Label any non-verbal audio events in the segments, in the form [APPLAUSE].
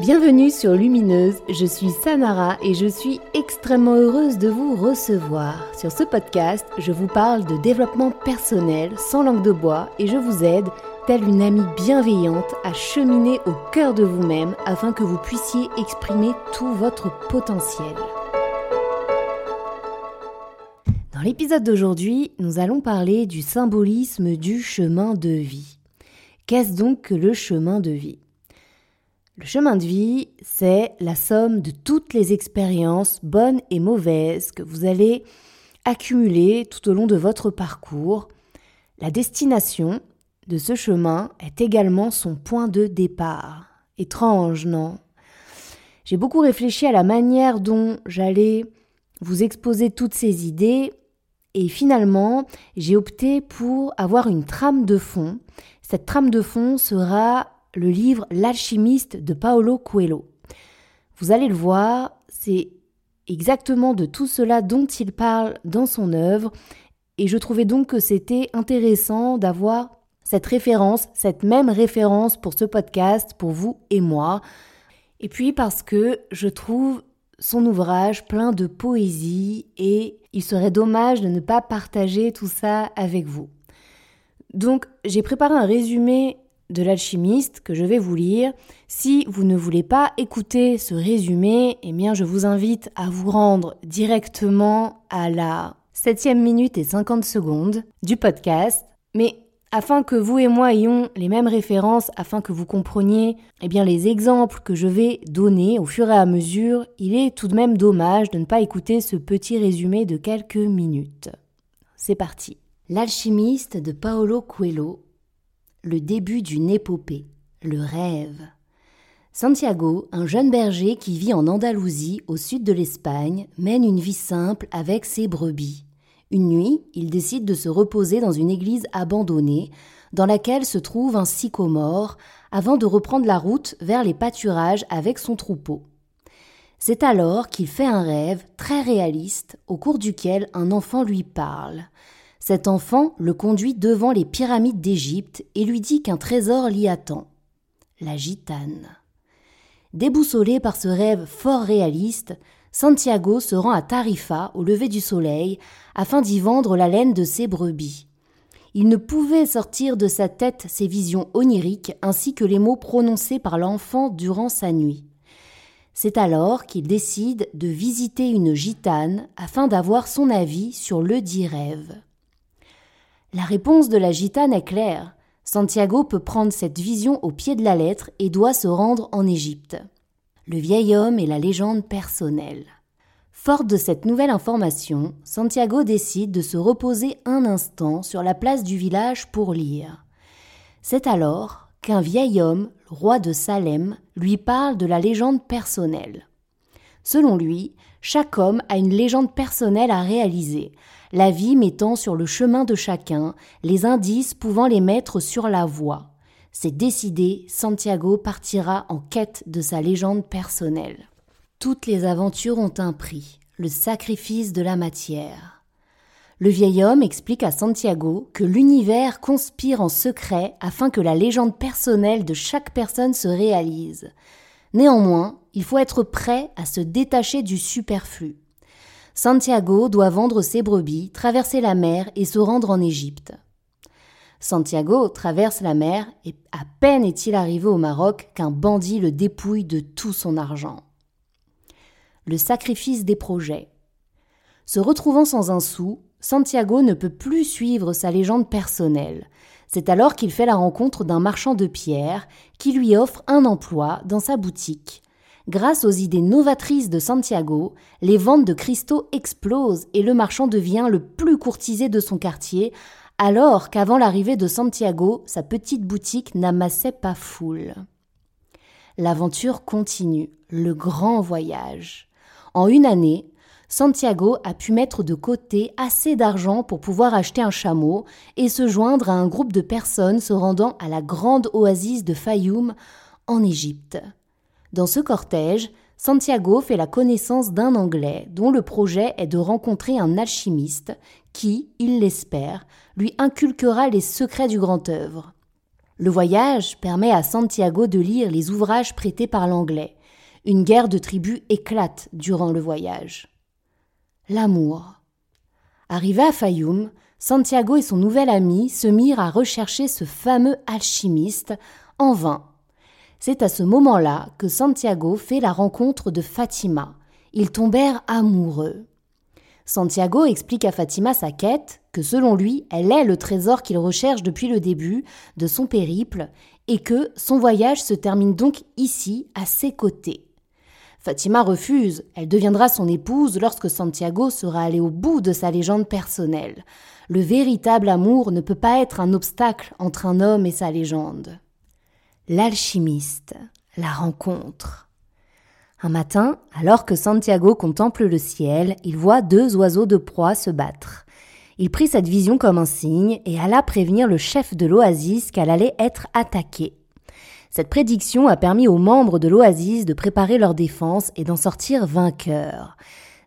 Bienvenue sur Lumineuse, je suis Samara et je suis extrêmement heureuse de vous recevoir. Sur ce podcast, je vous parle de développement personnel sans langue de bois et je vous aide, telle une amie bienveillante, à cheminer au cœur de vous-même afin que vous puissiez exprimer tout votre potentiel. Dans l'épisode d'aujourd'hui, nous allons parler du symbolisme du chemin de vie. Qu'est-ce donc que le chemin de vie? Le chemin de vie, c'est la somme de toutes les expériences, bonnes et mauvaises, que vous allez accumuler tout au long de votre parcours. La destination de ce chemin est également son point de départ. Étrange, non? J'ai beaucoup réfléchi à la manière dont j'allais vous exposer toutes ces idées et finalement, j'ai opté pour avoir une trame de fond. Cette trame de fond sera le livre L'alchimiste de Paolo Coelho. Vous allez le voir, c'est exactement de tout cela dont il parle dans son œuvre, et je trouvais donc que c'était intéressant d'avoir cette référence, cette même référence pour ce podcast, pour vous et moi. Et puis parce que je trouve son ouvrage plein de poésie et il serait dommage de ne pas partager tout ça avec vous. Donc j'ai préparé un résumé de l'alchimiste que je vais vous lire. Si vous ne voulez pas écouter ce résumé, eh bien je vous invite à vous rendre directement à la 7 minute et 50 secondes du podcast. Mais afin que vous et moi ayons les mêmes références, afin que vous compreniez eh bien, les exemples que je vais donner au fur et à mesure, il est tout de même dommage de ne pas écouter ce petit résumé de quelques minutes. C'est parti. L'alchimiste de Paolo Coelho, le début d'une épopée, le rêve. Santiago, un jeune berger qui vit en Andalousie, au sud de l'Espagne, mène une vie simple avec ses brebis. Une nuit, il décide de se reposer dans une église abandonnée, dans laquelle se trouve un sycomore, avant de reprendre la route vers les pâturages avec son troupeau. C'est alors qu'il fait un rêve très réaliste, au cours duquel un enfant lui parle. Cet enfant le conduit devant les pyramides d'Égypte et lui dit qu'un trésor l'y attend. La gitane. Déboussolé par ce rêve fort réaliste, Santiago se rend à Tarifa au lever du soleil afin d'y vendre la laine de ses brebis. Il ne pouvait sortir de sa tête ses visions oniriques ainsi que les mots prononcés par l'enfant durant sa nuit. C'est alors qu'il décide de visiter une gitane afin d'avoir son avis sur le dit rêve. La réponse de la gitane est claire. Santiago peut prendre cette vision au pied de la lettre et doit se rendre en Égypte le vieil homme et la légende personnelle. Fort de cette nouvelle information, Santiago décide de se reposer un instant sur la place du village pour lire. C'est alors qu'un vieil homme, roi de Salem, lui parle de la légende personnelle. Selon lui, chaque homme a une légende personnelle à réaliser, la vie mettant sur le chemin de chacun les indices pouvant les mettre sur la voie. C'est décidé, Santiago partira en quête de sa légende personnelle. Toutes les aventures ont un prix, le sacrifice de la matière. Le vieil homme explique à Santiago que l'univers conspire en secret afin que la légende personnelle de chaque personne se réalise. Néanmoins, il faut être prêt à se détacher du superflu. Santiago doit vendre ses brebis, traverser la mer et se rendre en Égypte. Santiago traverse la mer et à peine est-il arrivé au Maroc qu'un bandit le dépouille de tout son argent. Le sacrifice des projets. Se retrouvant sans un sou, Santiago ne peut plus suivre sa légende personnelle. C'est alors qu'il fait la rencontre d'un marchand de pierres qui lui offre un emploi dans sa boutique. Grâce aux idées novatrices de Santiago, les ventes de cristaux explosent et le marchand devient le plus courtisé de son quartier alors qu'avant l'arrivée de Santiago, sa petite boutique n'amassait pas foule. L'aventure continue, le grand voyage. En une année, Santiago a pu mettre de côté assez d'argent pour pouvoir acheter un chameau et se joindre à un groupe de personnes se rendant à la grande oasis de Fayoum en Égypte. Dans ce cortège, Santiago fait la connaissance d'un Anglais dont le projet est de rencontrer un alchimiste qui, il l'espère, lui inculquera les secrets du grand œuvre. Le voyage permet à Santiago de lire les ouvrages prêtés par l'anglais. Une guerre de tribus éclate durant le voyage. L'amour. Arrivé à Fayoum, Santiago et son nouvel ami se mirent à rechercher ce fameux alchimiste en vain. C'est à ce moment-là que Santiago fait la rencontre de Fatima. Ils tombèrent amoureux. Santiago explique à Fatima sa quête, que selon lui, elle est le trésor qu'il recherche depuis le début de son périple, et que son voyage se termine donc ici, à ses côtés. Fatima refuse, elle deviendra son épouse lorsque Santiago sera allé au bout de sa légende personnelle. Le véritable amour ne peut pas être un obstacle entre un homme et sa légende. L'alchimiste, la rencontre. Un matin, alors que Santiago contemple le ciel, il voit deux oiseaux de proie se battre. Il prit cette vision comme un signe et alla prévenir le chef de l'oasis qu'elle allait être attaquée. Cette prédiction a permis aux membres de l'oasis de préparer leur défense et d'en sortir vainqueurs.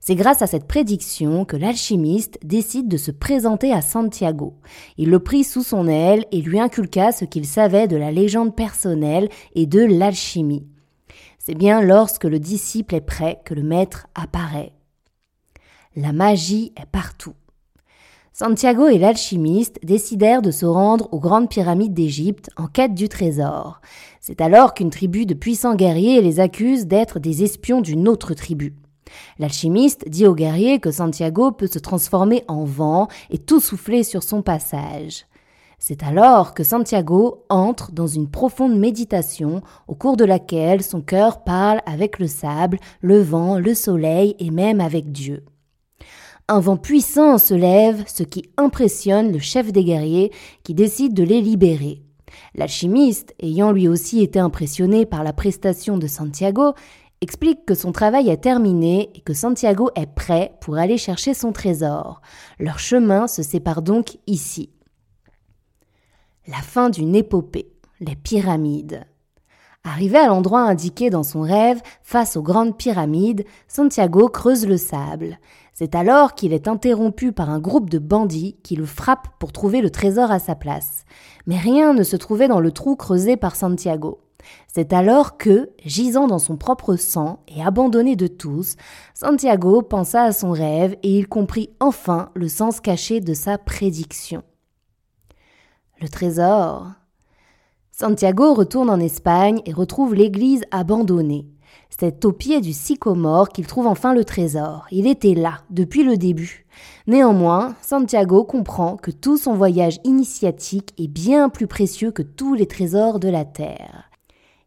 C'est grâce à cette prédiction que l'alchimiste décide de se présenter à Santiago. Il le prit sous son aile et lui inculqua ce qu'il savait de la légende personnelle et de l'alchimie. C'est bien lorsque le disciple est prêt que le maître apparaît. La magie est partout. Santiago et l'alchimiste décidèrent de se rendre aux grandes pyramides d'Égypte en quête du trésor. C'est alors qu'une tribu de puissants guerriers les accuse d'être des espions d'une autre tribu. L'alchimiste dit au guerrier que Santiago peut se transformer en vent et tout souffler sur son passage. C'est alors que Santiago entre dans une profonde méditation au cours de laquelle son cœur parle avec le sable, le vent, le soleil et même avec Dieu. Un vent puissant se lève, ce qui impressionne le chef des guerriers qui décide de les libérer. L'alchimiste, ayant lui aussi été impressionné par la prestation de Santiago, explique que son travail est terminé et que Santiago est prêt pour aller chercher son trésor. Leur chemin se sépare donc ici. La fin d'une épopée, les pyramides. Arrivé à l'endroit indiqué dans son rêve, face aux grandes pyramides, Santiago creuse le sable. C'est alors qu'il est interrompu par un groupe de bandits qui le frappent pour trouver le trésor à sa place. Mais rien ne se trouvait dans le trou creusé par Santiago. C'est alors que, gisant dans son propre sang et abandonné de tous, Santiago pensa à son rêve et il comprit enfin le sens caché de sa prédiction. Le trésor. Santiago retourne en Espagne et retrouve l'église abandonnée. C'est au pied du sycomore qu'il trouve enfin le trésor. Il était là, depuis le début. Néanmoins, Santiago comprend que tout son voyage initiatique est bien plus précieux que tous les trésors de la terre.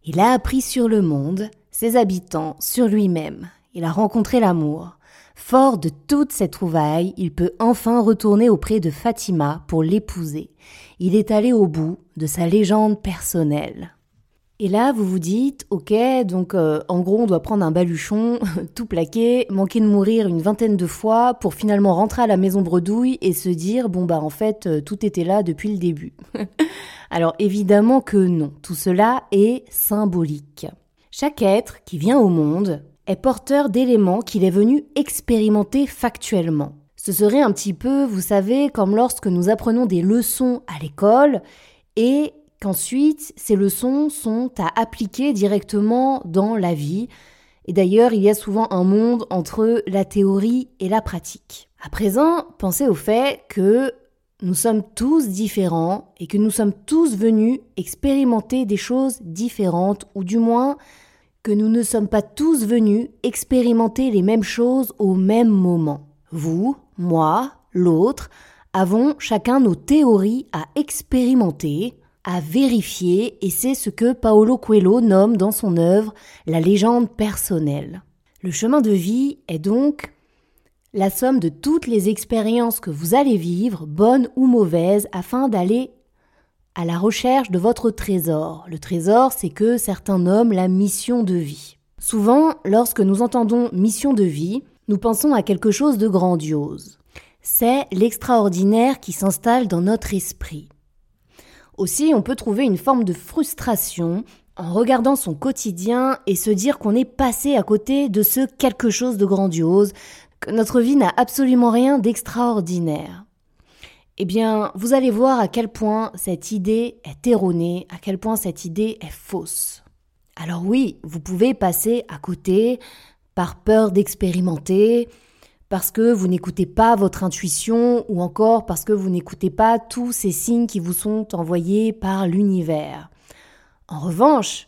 Il a appris sur le monde, ses habitants, sur lui-même. Il a rencontré l'amour. Fort de toutes ces trouvailles, il peut enfin retourner auprès de Fatima pour l'épouser. Il est allé au bout de sa légende personnelle. Et là, vous vous dites, ok, donc euh, en gros, on doit prendre un baluchon, [LAUGHS] tout plaqué, manquer de mourir une vingtaine de fois pour finalement rentrer à la maison bredouille et se dire, bon bah en fait, euh, tout était là depuis le début. [LAUGHS] Alors évidemment que non, tout cela est symbolique. Chaque être qui vient au monde est porteur d'éléments qu'il est venu expérimenter factuellement. Ce serait un petit peu, vous savez, comme lorsque nous apprenons des leçons à l'école et qu'ensuite ces leçons sont à appliquer directement dans la vie. Et d'ailleurs, il y a souvent un monde entre la théorie et la pratique. À présent, pensez au fait que nous sommes tous différents et que nous sommes tous venus expérimenter des choses différentes, ou du moins que nous ne sommes pas tous venus expérimenter les mêmes choses au même moment. Vous, moi, l'autre, avons chacun nos théories à expérimenter, à vérifier, et c'est ce que Paolo Coelho nomme dans son œuvre la légende personnelle. Le chemin de vie est donc la somme de toutes les expériences que vous allez vivre, bonnes ou mauvaises, afin d'aller à la recherche de votre trésor. Le trésor, c'est que certains nomment la mission de vie. Souvent, lorsque nous entendons mission de vie, nous pensons à quelque chose de grandiose. C'est l'extraordinaire qui s'installe dans notre esprit. Aussi, on peut trouver une forme de frustration en regardant son quotidien et se dire qu'on est passé à côté de ce quelque chose de grandiose, que notre vie n'a absolument rien d'extraordinaire. eh bien, vous allez voir à quel point cette idée est erronée, à quel point cette idée est fausse. Alors oui, vous pouvez passer à côté par peur d'expérimenter, parce que vous n'écoutez pas votre intuition ou encore parce que vous n'écoutez pas tous ces signes qui vous sont envoyés par l'univers. En revanche,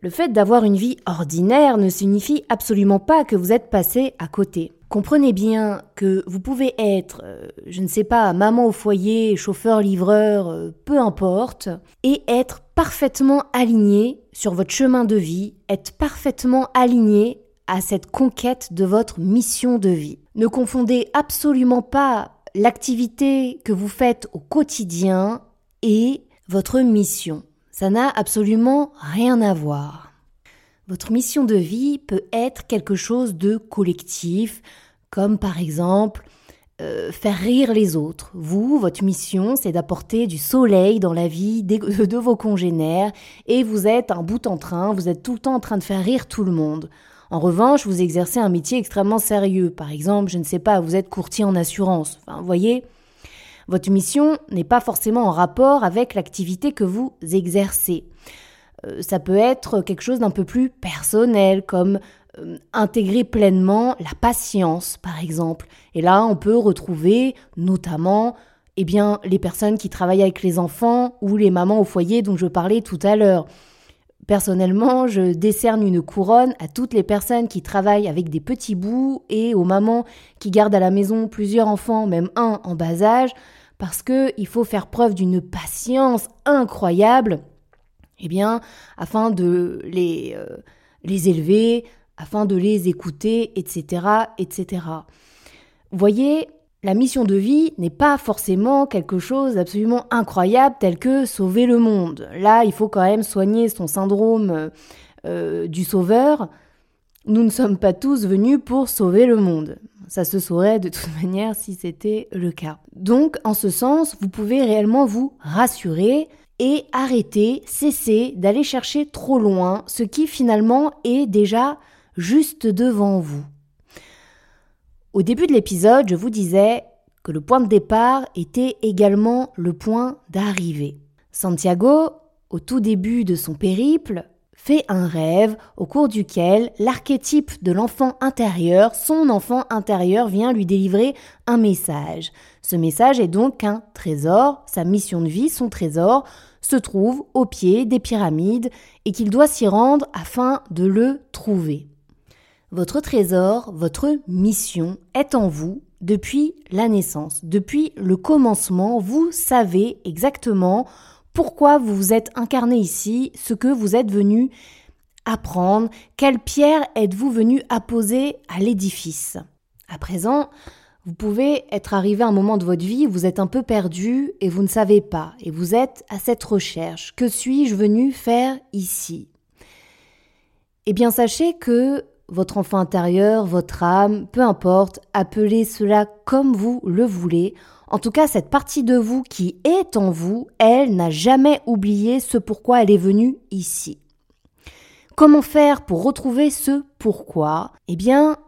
le fait d'avoir une vie ordinaire ne signifie absolument pas que vous êtes passé à côté. Comprenez bien que vous pouvez être, euh, je ne sais pas, maman au foyer, chauffeur, livreur, euh, peu importe, et être parfaitement aligné sur votre chemin de vie, être parfaitement aligné à cette conquête de votre mission de vie. Ne confondez absolument pas l'activité que vous faites au quotidien et votre mission. Ça n'a absolument rien à voir. Votre mission de vie peut être quelque chose de collectif, comme par exemple euh, faire rire les autres. Vous, votre mission, c'est d'apporter du soleil dans la vie [LAUGHS] de vos congénères et vous êtes un bout en train, vous êtes tout le temps en train de faire rire tout le monde. En revanche, vous exercez un métier extrêmement sérieux. Par exemple, je ne sais pas, vous êtes courtier en assurance. Enfin, vous voyez, votre mission n'est pas forcément en rapport avec l'activité que vous exercez. Euh, ça peut être quelque chose d'un peu plus personnel, comme euh, intégrer pleinement la patience, par exemple. Et là, on peut retrouver notamment eh bien, les personnes qui travaillent avec les enfants ou les mamans au foyer dont je parlais tout à l'heure. Personnellement, je décerne une couronne à toutes les personnes qui travaillent avec des petits bouts et aux mamans qui gardent à la maison plusieurs enfants, même un en bas âge, parce qu'il faut faire preuve d'une patience incroyable, eh bien, afin de les, euh, les élever, afin de les écouter, etc., etc. Voyez, la mission de vie n'est pas forcément quelque chose d'absolument incroyable tel que sauver le monde. Là, il faut quand même soigner son syndrome euh, du sauveur. Nous ne sommes pas tous venus pour sauver le monde. Ça se saurait de toute [LAUGHS] manière si c'était le cas. Donc, en ce sens, vous pouvez réellement vous rassurer et arrêter, cesser d'aller chercher trop loin ce qui finalement est déjà juste devant vous. Au début de l'épisode, je vous disais que le point de départ était également le point d'arrivée. Santiago, au tout début de son périple, fait un rêve au cours duquel l'archétype de l'enfant intérieur, son enfant intérieur, vient lui délivrer un message. Ce message est donc un trésor, sa mission de vie, son trésor, se trouve au pied des pyramides et qu'il doit s'y rendre afin de le trouver. Votre trésor, votre mission est en vous depuis la naissance, depuis le commencement. Vous savez exactement pourquoi vous vous êtes incarné ici, ce que vous êtes venu apprendre, quelle pierre êtes-vous venu apposer à l'édifice. À présent, vous pouvez être arrivé à un moment de votre vie où vous êtes un peu perdu et vous ne savez pas, et vous êtes à cette recherche. Que suis-je venu faire ici? Eh bien, sachez que votre enfant intérieur, votre âme, peu importe, appelez cela comme vous le voulez. En tout cas, cette partie de vous qui est en vous, elle n'a jamais oublié ce pourquoi elle est venue ici. Comment faire pour retrouver ce pourquoi? Eh bien,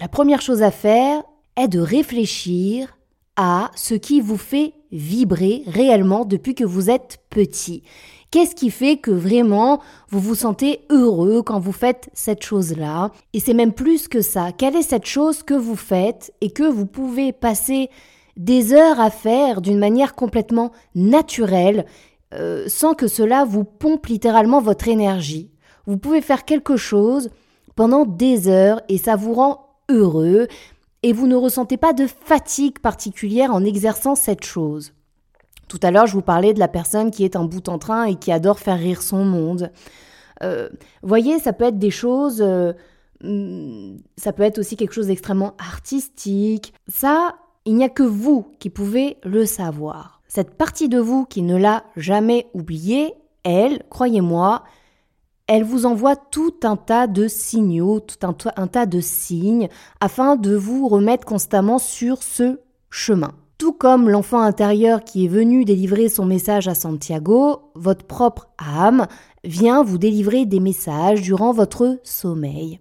la première chose à faire est de réfléchir à ce qui vous fait vibrer réellement depuis que vous êtes petit. Qu'est-ce qui fait que vraiment vous vous sentez heureux quand vous faites cette chose-là? Et c'est même plus que ça. Quelle est cette chose que vous faites et que vous pouvez passer des heures à faire d'une manière complètement naturelle euh, sans que cela vous pompe littéralement votre énergie? Vous pouvez faire quelque chose pendant des heures et ça vous rend heureux et vous ne ressentez pas de fatigue particulière en exerçant cette chose. Tout à l'heure, je vous parlais de la personne qui est un bout en train et qui adore faire rire son monde. Euh, voyez, ça peut être des choses, euh, hmm, ça peut être aussi quelque chose d'extrêmement artistique. Ça, il n'y a que vous qui pouvez le savoir. Cette partie de vous qui ne l'a jamais oublié, elle, croyez-moi, elle vous envoie tout un tas de signaux, tout un tas de signes afin de vous remettre constamment sur ce chemin. Tout comme l'enfant intérieur qui est venu délivrer son message à Santiago, votre propre âme vient vous délivrer des messages durant votre sommeil.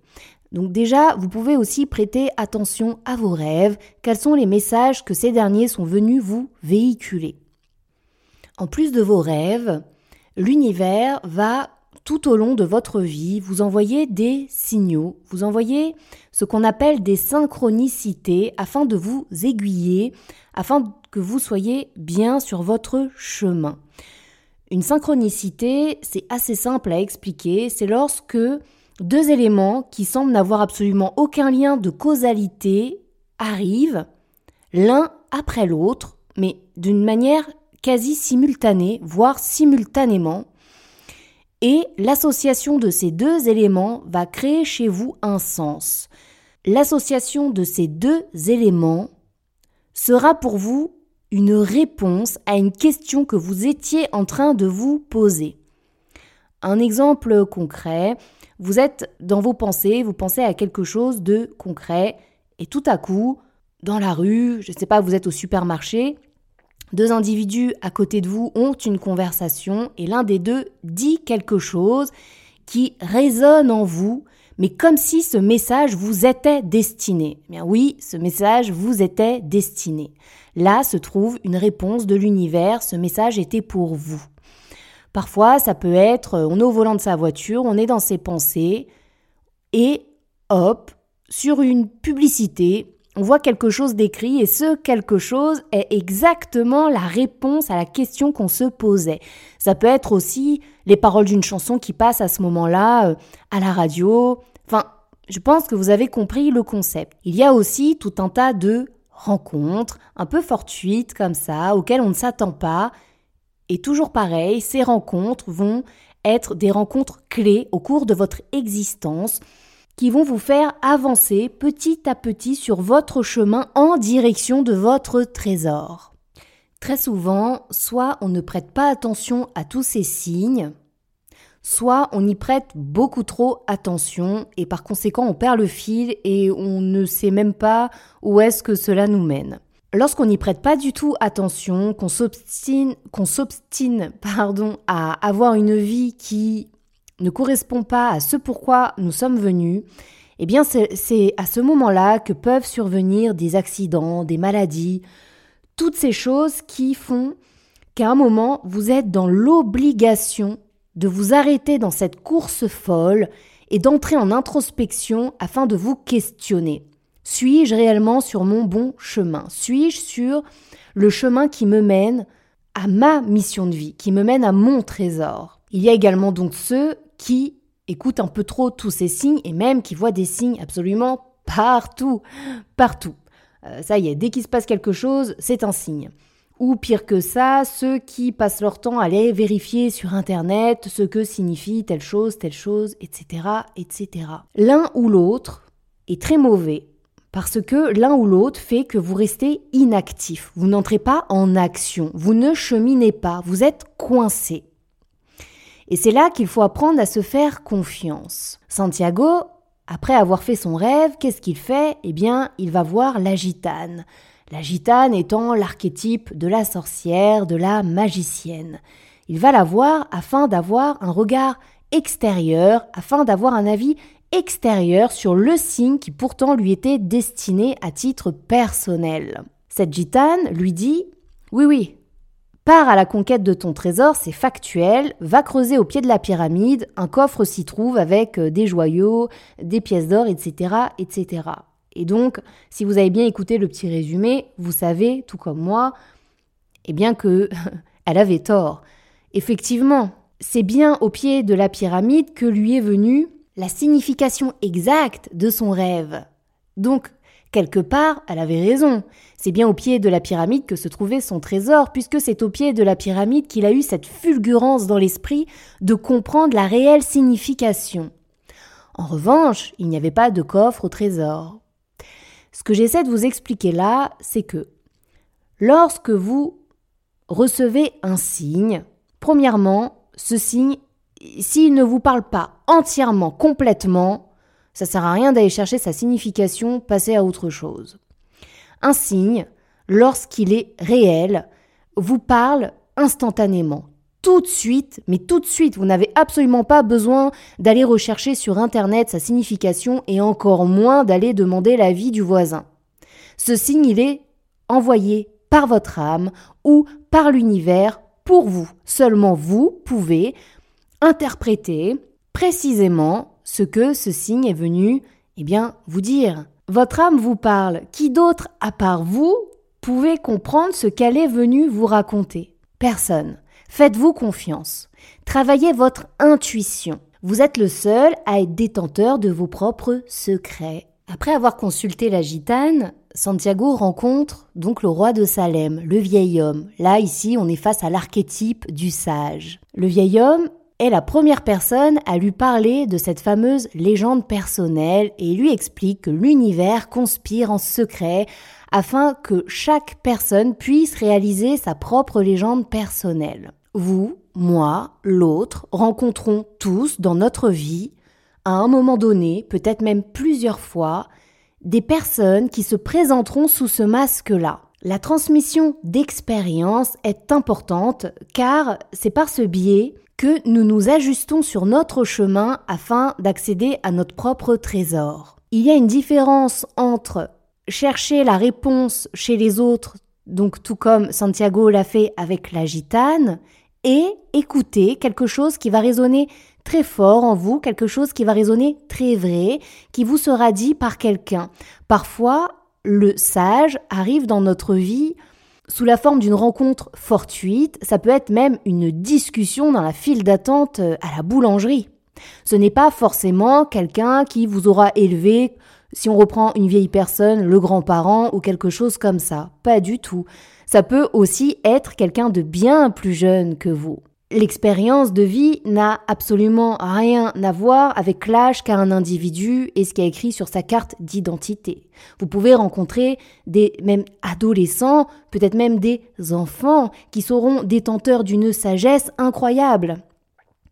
Donc déjà, vous pouvez aussi prêter attention à vos rêves, quels sont les messages que ces derniers sont venus vous véhiculer? En plus de vos rêves, l'univers va tout au long de votre vie vous envoyer des signaux, vous envoyer ce qu'on appelle des synchronicités afin de vous aiguiller, afin que vous soyez bien sur votre chemin. Une synchronicité, c'est assez simple à expliquer, c'est lorsque deux éléments qui semblent n'avoir absolument aucun lien de causalité arrivent l'un après l'autre, mais d'une manière quasi simultanée, voire simultanément, et l'association de ces deux éléments va créer chez vous un sens. L'association de ces deux éléments sera pour vous une réponse à une question que vous étiez en train de vous poser. Un exemple concret, vous êtes dans vos pensées, vous pensez à quelque chose de concret, et tout à coup, dans la rue, je ne sais pas, vous êtes au supermarché, deux individus à côté de vous ont une conversation, et l'un des deux dit quelque chose qui résonne en vous, mais comme si ce message vous était destiné. Eh oui, ce message vous était destiné. Là se trouve une réponse de l'univers, ce message était pour vous. Parfois, ça peut être, on est au volant de sa voiture, on est dans ses pensées, et hop, sur une publicité, on voit quelque chose d'écrit et ce quelque chose est exactement la réponse à la question qu'on se posait. Ça peut être aussi les paroles d'une chanson qui passe à ce moment-là euh, à la radio. Enfin, je pense que vous avez compris le concept. Il y a aussi tout un tas de rencontres un peu fortuites comme ça, auxquelles on ne s'attend pas, et toujours pareil, ces rencontres vont être des rencontres clés au cours de votre existence qui vont vous faire avancer petit à petit sur votre chemin en direction de votre trésor. Très souvent, soit on ne prête pas attention à tous ces signes, soit on y prête beaucoup trop attention et par conséquent on perd le fil et on ne sait même pas où est-ce que cela nous mène. Lorsqu'on n'y prête pas du tout attention, qu'on s'obstine, qu'on s'obstine, pardon, à avoir une vie qui ne correspond pas à ce pourquoi nous sommes venus, eh bien c'est à ce moment-là que peuvent survenir des accidents, des maladies, toutes ces choses qui font qu'à un moment vous êtes dans l'obligation de vous arrêter dans cette course folle et d'entrer en introspection afin de vous questionner. Suis-je réellement sur mon bon chemin? Suis-je sur le chemin qui me mène à ma mission de vie, qui me mène à mon trésor? Il y a également donc ceux qui écoutent un peu trop tous ces signes et même qui voient des signes absolument partout, partout. Euh, ça y est, dès qu'il se passe quelque chose, c'est un signe. Ou pire que ça, ceux qui passent leur temps à aller vérifier sur Internet ce que signifie telle chose, telle chose, etc., etc. L'un ou l'autre est très mauvais parce que l'un ou l'autre fait que vous restez inactif, vous n'entrez pas en action, vous ne cheminez pas, vous êtes coincé. Et c'est là qu'il faut apprendre à se faire confiance. Santiago, après avoir fait son rêve, qu'est-ce qu'il fait? Eh bien, il va voir la gitane. La gitane étant l'archétype de la sorcière, de la magicienne. Il va la voir afin d'avoir un regard extérieur, afin d'avoir un avis extérieur sur le signe qui pourtant lui était destiné à titre personnel. Cette gitane lui dit Oui, oui, pars à la conquête de ton trésor, c'est factuel, va creuser au pied de la pyramide, un coffre s'y trouve avec euh, des joyaux, des pièces d'or, etc., etc. Et donc, si vous avez bien écouté le petit résumé, vous savez, tout comme moi, eh bien que [LAUGHS] elle avait tort. Effectivement, c'est bien au pied de la pyramide que lui est venue la signification exacte de son rêve. Donc, quelque part, elle avait raison. C'est bien au pied de la pyramide que se trouvait son trésor, puisque c'est au pied de la pyramide qu'il a eu cette fulgurance dans l'esprit de comprendre la réelle signification. En revanche, il n'y avait pas de coffre au trésor. Ce que j'essaie de vous expliquer là, c'est que lorsque vous recevez un signe, premièrement, ce signe s'il ne vous parle pas entièrement, complètement, ça sert à rien d'aller chercher sa signification, passer à autre chose. Un signe, lorsqu'il est réel, vous parle instantanément, tout de suite, mais tout de suite. Vous n'avez absolument pas besoin d'aller rechercher sur Internet sa signification et encore moins d'aller demander l'avis du voisin. Ce signe, il est envoyé par votre âme ou par l'univers pour vous. Seulement vous pouvez interpréter précisément ce que ce signe est venu, eh bien, vous dire. Votre âme vous parle. Qui d'autre, à part vous, pouvez comprendre ce qu'elle est venue vous raconter? Personne. Faites-vous confiance. Travaillez votre intuition. Vous êtes le seul à être détenteur de vos propres secrets. Après avoir consulté la gitane, Santiago rencontre donc le roi de Salem, le vieil homme. Là, ici, on est face à l'archétype du sage. Le vieil homme la première personne à lui parler de cette fameuse légende personnelle et lui explique que l'univers conspire en secret afin que chaque personne puisse réaliser sa propre légende personnelle. Vous, moi, l'autre, rencontrons tous dans notre vie, à un moment donné, peut-être même plusieurs fois, des personnes qui se présenteront sous ce masque-là. La transmission d'expérience est importante car c'est par ce biais que nous nous ajustons sur notre chemin afin d'accéder à notre propre trésor. Il y a une différence entre chercher la réponse chez les autres, donc tout comme Santiago l'a fait avec la gitane, et écouter quelque chose qui va résonner très fort en vous, quelque chose qui va résonner très vrai, qui vous sera dit par quelqu'un. Parfois, le sage arrive dans notre vie sous la forme d'une rencontre fortuite, ça peut être même une discussion dans la file d'attente à la boulangerie. Ce n'est pas forcément quelqu'un qui vous aura élevé, si on reprend une vieille personne, le grand-parent ou quelque chose comme ça. Pas du tout. Ça peut aussi être quelqu'un de bien plus jeune que vous. L'expérience de vie n'a absolument rien à voir avec l'âge qu'a un individu et ce qui est écrit sur sa carte d'identité. Vous pouvez rencontrer des même adolescents, peut-être même des enfants qui seront détenteurs d'une sagesse incroyable.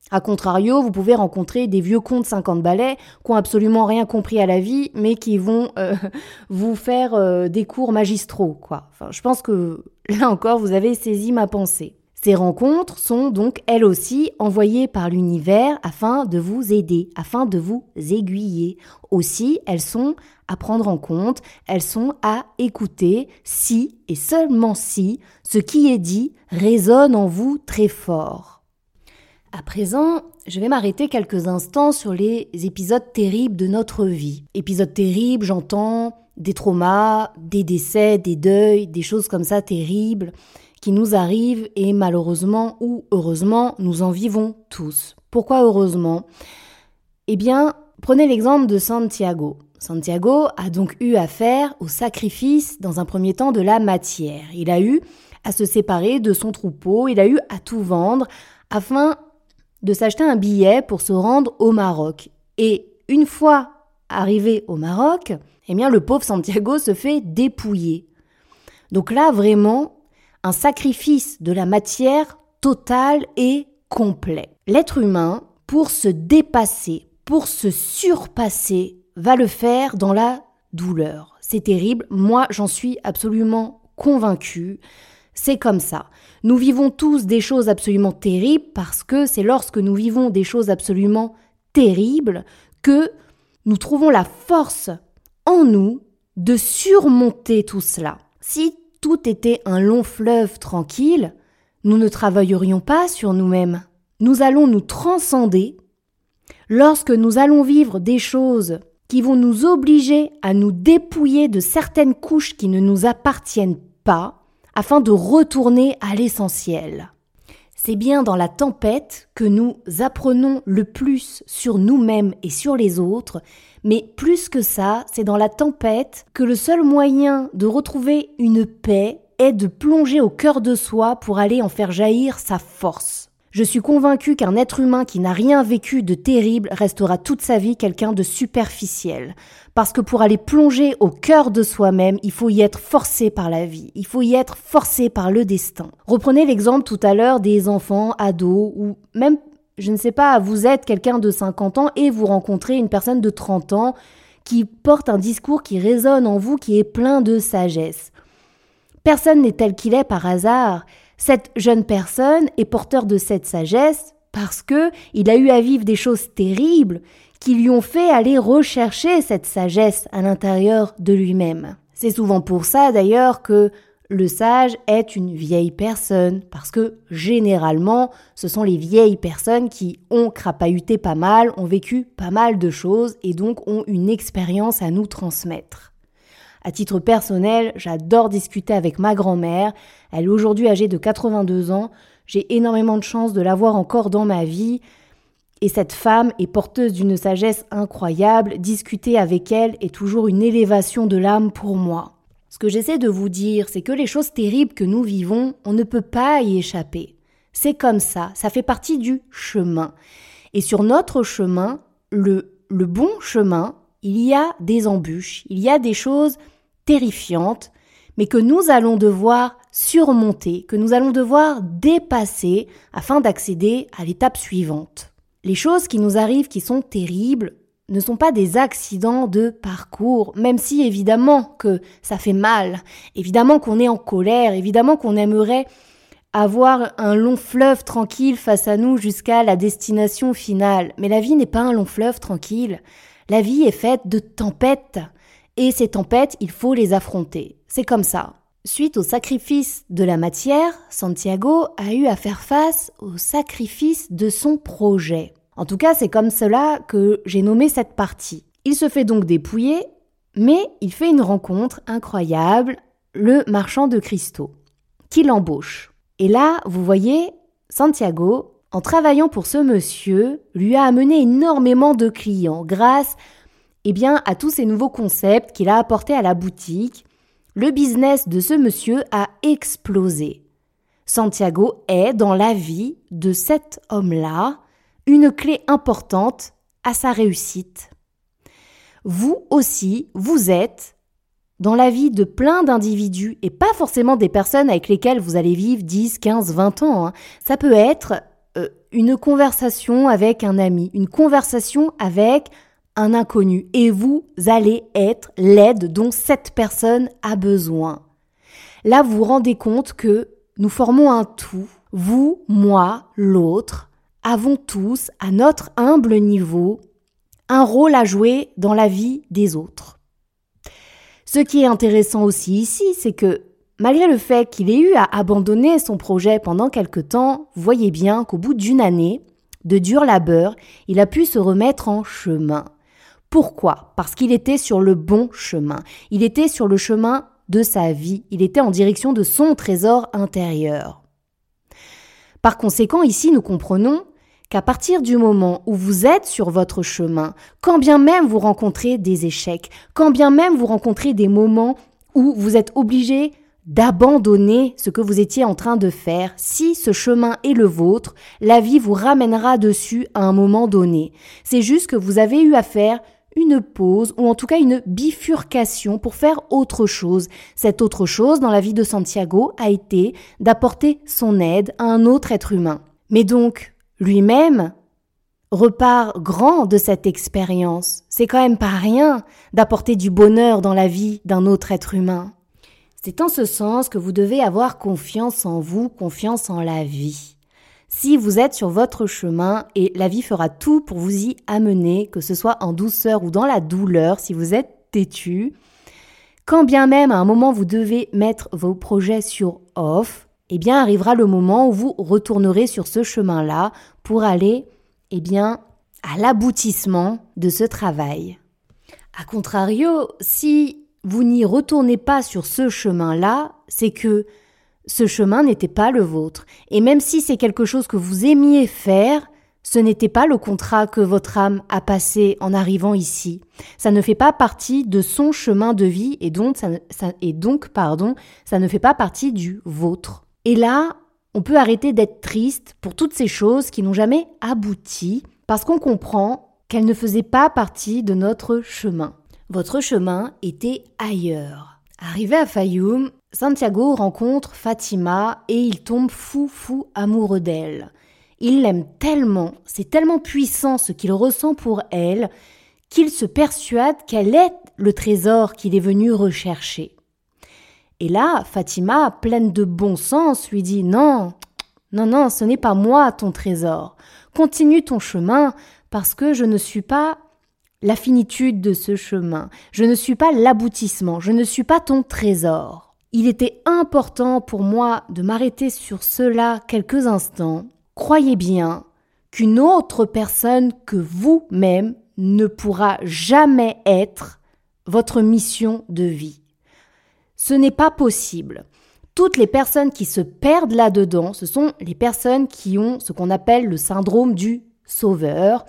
A contrario, vous pouvez rencontrer des vieux cons de 50 balais qui ont absolument rien compris à la vie, mais qui vont euh, [LAUGHS] vous faire euh, des cours magistraux. Enfin, je pense que là encore, vous avez saisi ma pensée. Ces rencontres sont donc elles aussi envoyées par l'univers afin de vous aider, afin de vous aiguiller. Aussi, elles sont à prendre en compte, elles sont à écouter si et seulement si ce qui est dit résonne en vous très fort. À présent, je vais m'arrêter quelques instants sur les épisodes terribles de notre vie. Épisodes terribles, j'entends des traumas, des décès, des deuils, des choses comme ça terribles qui nous arrivent et malheureusement ou heureusement, nous en vivons tous. Pourquoi heureusement? Eh bien, prenez l'exemple de Santiago. Santiago a donc eu affaire au sacrifice dans un premier temps de la matière. Il a eu à se séparer de son troupeau, il a eu à tout vendre afin de s'acheter un billet pour se rendre au Maroc. Et une fois arrivé au Maroc, eh bien, le pauvre Santiago se fait dépouiller. Donc là, vraiment, un sacrifice de la matière total et complet. L'être humain, pour se dépasser, pour se surpasser, va le faire dans la douleur. C'est terrible, moi j'en suis absolument convaincue. C'est comme ça. Nous vivons tous des choses absolument terribles parce que c'est lorsque nous vivons des choses absolument terribles que nous trouvons la force en nous de surmonter tout cela. Si tout était un long fleuve tranquille, nous ne travaillerions pas sur nous-mêmes. Nous allons nous transcender lorsque nous allons vivre des choses qui vont nous obliger à nous dépouiller de certaines couches qui ne nous appartiennent pas, afin de retourner à l'essentiel. C'est bien dans la tempête que nous apprenons le plus sur nous-mêmes et sur les autres, mais plus que ça, c'est dans la tempête que le seul moyen de retrouver une paix est de plonger au cœur de soi pour aller en faire jaillir sa force. Je suis convaincu qu'un être humain qui n'a rien vécu de terrible restera toute sa vie quelqu'un de superficiel. Parce que pour aller plonger au cœur de soi-même, il faut y être forcé par la vie, il faut y être forcé par le destin. Reprenez l'exemple tout à l'heure des enfants, ados, ou même, je ne sais pas, vous êtes quelqu'un de 50 ans et vous rencontrez une personne de 30 ans qui porte un discours qui résonne en vous, qui est plein de sagesse. Personne n'est tel qu'il est par hasard, Cette jeune personne est porteur de cette sagesse parce que il a eu à vivre des choses terribles qui lui ont fait aller rechercher cette sagesse à l'intérieur de lui-même. C'est souvent pour ça d'ailleurs que le sage est une vieille personne, parce que généralement, ce sont les vieilles personnes qui ont crapahuté pas mal, ont vécu pas mal de choses et donc ont une expérience à nous transmettre. À titre personnel, j'adore discuter avec ma grand-mère. Elle est aujourd'hui âgée de 82 ans. J'ai énormément de chance de l'avoir encore dans ma vie. Et cette femme est porteuse d'une sagesse incroyable. Discuter avec elle est toujours une élévation de l'âme pour moi. Ce que j'essaie de vous dire, c'est que les choses terribles que nous vivons, on ne peut pas y échapper. C'est comme ça, ça fait partie du chemin. Et sur notre chemin, le, le bon chemin, il y a des embûches, il y a des choses terrifiantes, mais que nous allons devoir surmonter, que nous allons devoir dépasser afin d'accéder à l'étape suivante. Les choses qui nous arrivent qui sont terribles, ne sont pas des accidents de parcours, même si évidemment que ça fait mal, évidemment qu'on est en colère, évidemment qu'on aimerait avoir un long fleuve tranquille face à nous jusqu'à la destination finale. Mais la vie n'est pas un long fleuve tranquille. La vie est faite de tempêtes. Et ces tempêtes, il faut les affronter. C'est comme ça. Suite au sacrifice de la matière, Santiago a eu à faire face au sacrifice de son projet. En tout cas, c'est comme cela que j'ai nommé cette partie. Il se fait donc dépouiller, mais il fait une rencontre incroyable, le marchand de cristaux, qui l'embauche. Et là, vous voyez, Santiago, en travaillant pour ce monsieur, lui a amené énormément de clients grâce eh bien, à tous ces nouveaux concepts qu'il a apportés à la boutique. Le business de ce monsieur a explosé. Santiago est dans la vie de cet homme-là une clé importante à sa réussite. Vous aussi, vous êtes dans la vie de plein d'individus et pas forcément des personnes avec lesquelles vous allez vivre 10, 15, 20 ans. Hein. Ça peut être euh, une conversation avec un ami, une conversation avec un inconnu et vous allez être l'aide dont cette personne a besoin. Là, vous vous rendez compte que nous formons un tout, vous, moi, l'autre, avons tous, à notre humble niveau, un rôle à jouer dans la vie des autres. Ce qui est intéressant aussi ici, c'est que malgré le fait qu'il ait eu à abandonner son projet pendant quelque temps, voyez bien qu'au bout d'une année de dur labeur, il a pu se remettre en chemin. Pourquoi? Parce qu'il était sur le bon chemin. Il était sur le chemin de sa vie. Il était en direction de son trésor intérieur. Par conséquent, ici, nous comprenons qu'à partir du moment où vous êtes sur votre chemin, quand bien même vous rencontrez des échecs, quand bien même vous rencontrez des moments où vous êtes obligé d'abandonner ce que vous étiez en train de faire, si ce chemin est le vôtre, la vie vous ramènera dessus à un moment donné. C'est juste que vous avez eu à faire une pause ou en tout cas une bifurcation pour faire autre chose. Cette autre chose dans la vie de Santiago a été d'apporter son aide à un autre être humain. Mais donc, lui-même repart grand de cette expérience. C'est quand même pas rien d'apporter du bonheur dans la vie d'un autre être humain. C'est en ce sens que vous devez avoir confiance en vous, confiance en la vie. Si vous êtes sur votre chemin et la vie fera tout pour vous y amener, que ce soit en douceur ou dans la douleur, si vous êtes têtu, quand bien même à un moment vous devez mettre vos projets sur off, eh bien arrivera le moment où vous retournerez sur ce chemin-là pour aller, eh bien, à l'aboutissement de ce travail. A contrario, si vous n'y retournez pas sur ce chemin-là, c'est que ce chemin n'était pas le vôtre. Et même si c'est quelque chose que vous aimiez faire, ce n'était pas le contrat que votre âme a passé en arrivant ici. Ça ne fait pas partie de son chemin de vie et donc, et donc pardon, ça ne fait pas partie du vôtre. Et là, on peut arrêter d'être triste pour toutes ces choses qui n'ont jamais abouti parce qu'on comprend qu'elles ne faisaient pas partie de notre chemin. Votre chemin était ailleurs. Arrivé à Fayoum, Santiago rencontre Fatima et il tombe fou fou amoureux d'elle. Il l'aime tellement, c'est tellement puissant ce qu'il ressent pour elle, qu'il se persuade qu'elle est le trésor qu'il est venu rechercher. Et là, Fatima, pleine de bon sens, lui dit Non, non, non, ce n'est pas moi ton trésor. Continue ton chemin parce que je ne suis pas la finitude de ce chemin. Je ne suis pas l'aboutissement. Je ne suis pas ton trésor. Il était important pour moi de m'arrêter sur cela quelques instants. Croyez bien qu'une autre personne que vous-même ne pourra jamais être votre mission de vie. Ce n'est pas possible. Toutes les personnes qui se perdent là-dedans, ce sont les personnes qui ont ce qu'on appelle le syndrome du sauveur,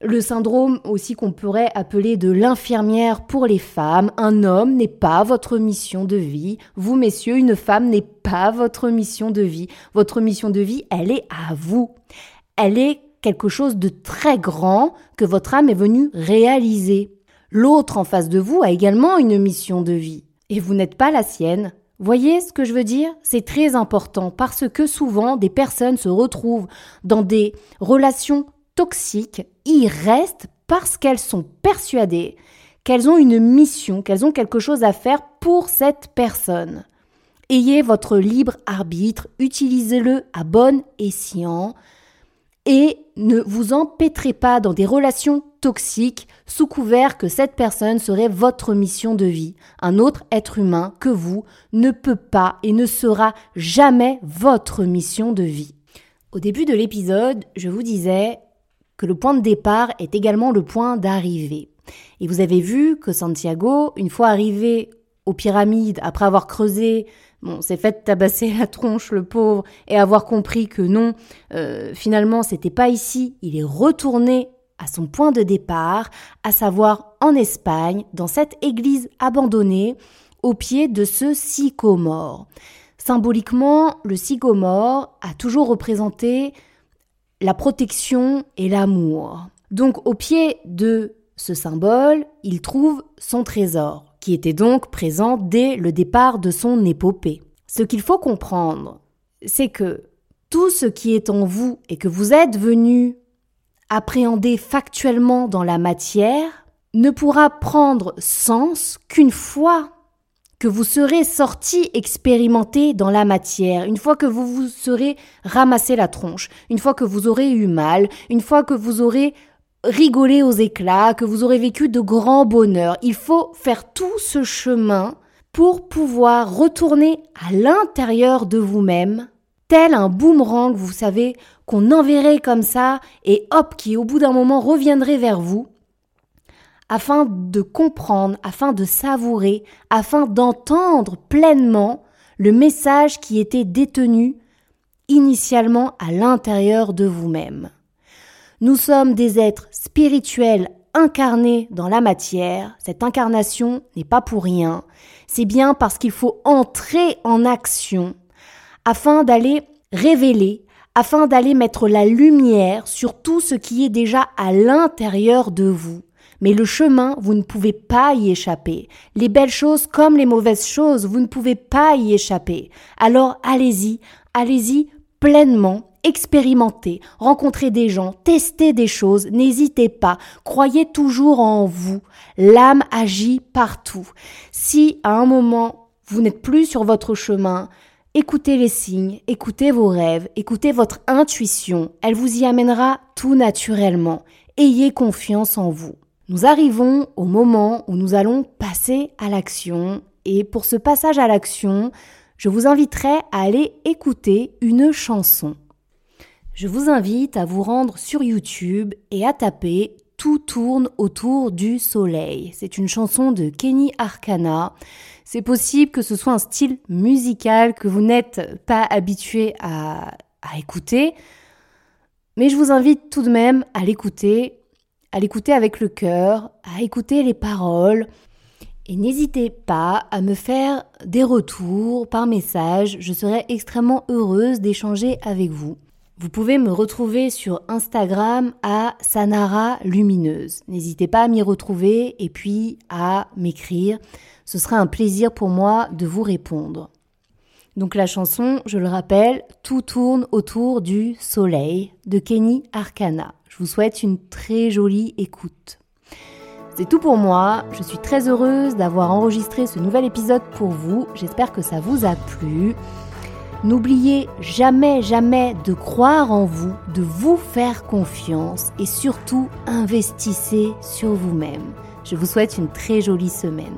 le syndrome aussi qu'on pourrait appeler de l'infirmière pour les femmes. Un homme n'est pas votre mission de vie. Vous, messieurs, une femme n'est pas votre mission de vie. Votre mission de vie, elle est à vous. Elle est quelque chose de très grand que votre âme est venue réaliser. L'autre en face de vous a également une mission de vie. Et vous n'êtes pas la sienne. Voyez ce que je veux dire C'est très important parce que souvent des personnes se retrouvent dans des relations toxiques, y restent parce qu'elles sont persuadées qu'elles ont une mission, qu'elles ont quelque chose à faire pour cette personne. Ayez votre libre arbitre, utilisez-le à bon escient et ne vous empêtrez pas dans des relations toxiques sous couvert que cette personne serait votre mission de vie. Un autre être humain que vous ne peut pas et ne sera jamais votre mission de vie. Au début de l'épisode, je vous disais que le point de départ est également le point d'arrivée. Et vous avez vu que Santiago, une fois arrivé aux pyramides, après avoir creusé, bon, s'est fait tabasser la tronche, le pauvre, et avoir compris que non, euh, finalement, c'était pas ici. Il est retourné à son point de départ, à savoir en Espagne, dans cette église abandonnée, au pied de ce sycomore. Symboliquement, le sycomore a toujours représenté la protection et l'amour. Donc au pied de ce symbole, il trouve son trésor, qui était donc présent dès le départ de son épopée. Ce qu'il faut comprendre, c'est que tout ce qui est en vous et que vous êtes venu appréhender factuellement dans la matière ne pourra prendre sens qu'une fois que vous serez sorti expérimenté dans la matière, une fois que vous vous serez ramassé la tronche, une fois que vous aurez eu mal, une fois que vous aurez rigolé aux éclats, que vous aurez vécu de grands bonheurs. Il faut faire tout ce chemin pour pouvoir retourner à l'intérieur de vous-même, tel un boomerang, vous savez, qu'on enverrait comme ça, et hop, qui au bout d'un moment reviendrait vers vous, afin de comprendre, afin de savourer, afin d'entendre pleinement le message qui était détenu initialement à l'intérieur de vous-même. Nous sommes des êtres spirituels incarnés dans la matière. Cette incarnation n'est pas pour rien. C'est bien parce qu'il faut entrer en action afin d'aller révéler, afin d'aller mettre la lumière sur tout ce qui est déjà à l'intérieur de vous. Mais le chemin, vous ne pouvez pas y échapper. Les belles choses comme les mauvaises choses, vous ne pouvez pas y échapper. Alors allez-y, allez-y pleinement, expérimentez, rencontrez des gens, testez des choses, n'hésitez pas, croyez toujours en vous. L'âme agit partout. Si à un moment vous n'êtes plus sur votre chemin, Écoutez les signes, écoutez vos rêves, écoutez votre intuition, elle vous y amènera tout naturellement. Ayez confiance en vous. Nous arrivons au moment où nous allons passer à l'action et pour ce passage à l'action, je vous inviterai à aller écouter une chanson. Je vous invite à vous rendre sur YouTube et à taper Tout tourne autour du soleil. C'est une chanson de Kenny Arcana. C'est possible que ce soit un style musical que vous n'êtes pas habitué à, à écouter, mais je vous invite tout de même à l'écouter à l'écouter avec le cœur, à écouter les paroles. Et n'hésitez pas à me faire des retours par message, je serai extrêmement heureuse d'échanger avec vous. Vous pouvez me retrouver sur Instagram à Sanara Lumineuse. N'hésitez pas à m'y retrouver et puis à m'écrire. Ce sera un plaisir pour moi de vous répondre. Donc la chanson, je le rappelle, Tout tourne autour du soleil de Kenny Arcana. Je vous souhaite une très jolie écoute. C'est tout pour moi, je suis très heureuse d'avoir enregistré ce nouvel épisode pour vous, j'espère que ça vous a plu. N'oubliez jamais, jamais de croire en vous, de vous faire confiance et surtout investissez sur vous-même. Je vous souhaite une très jolie semaine.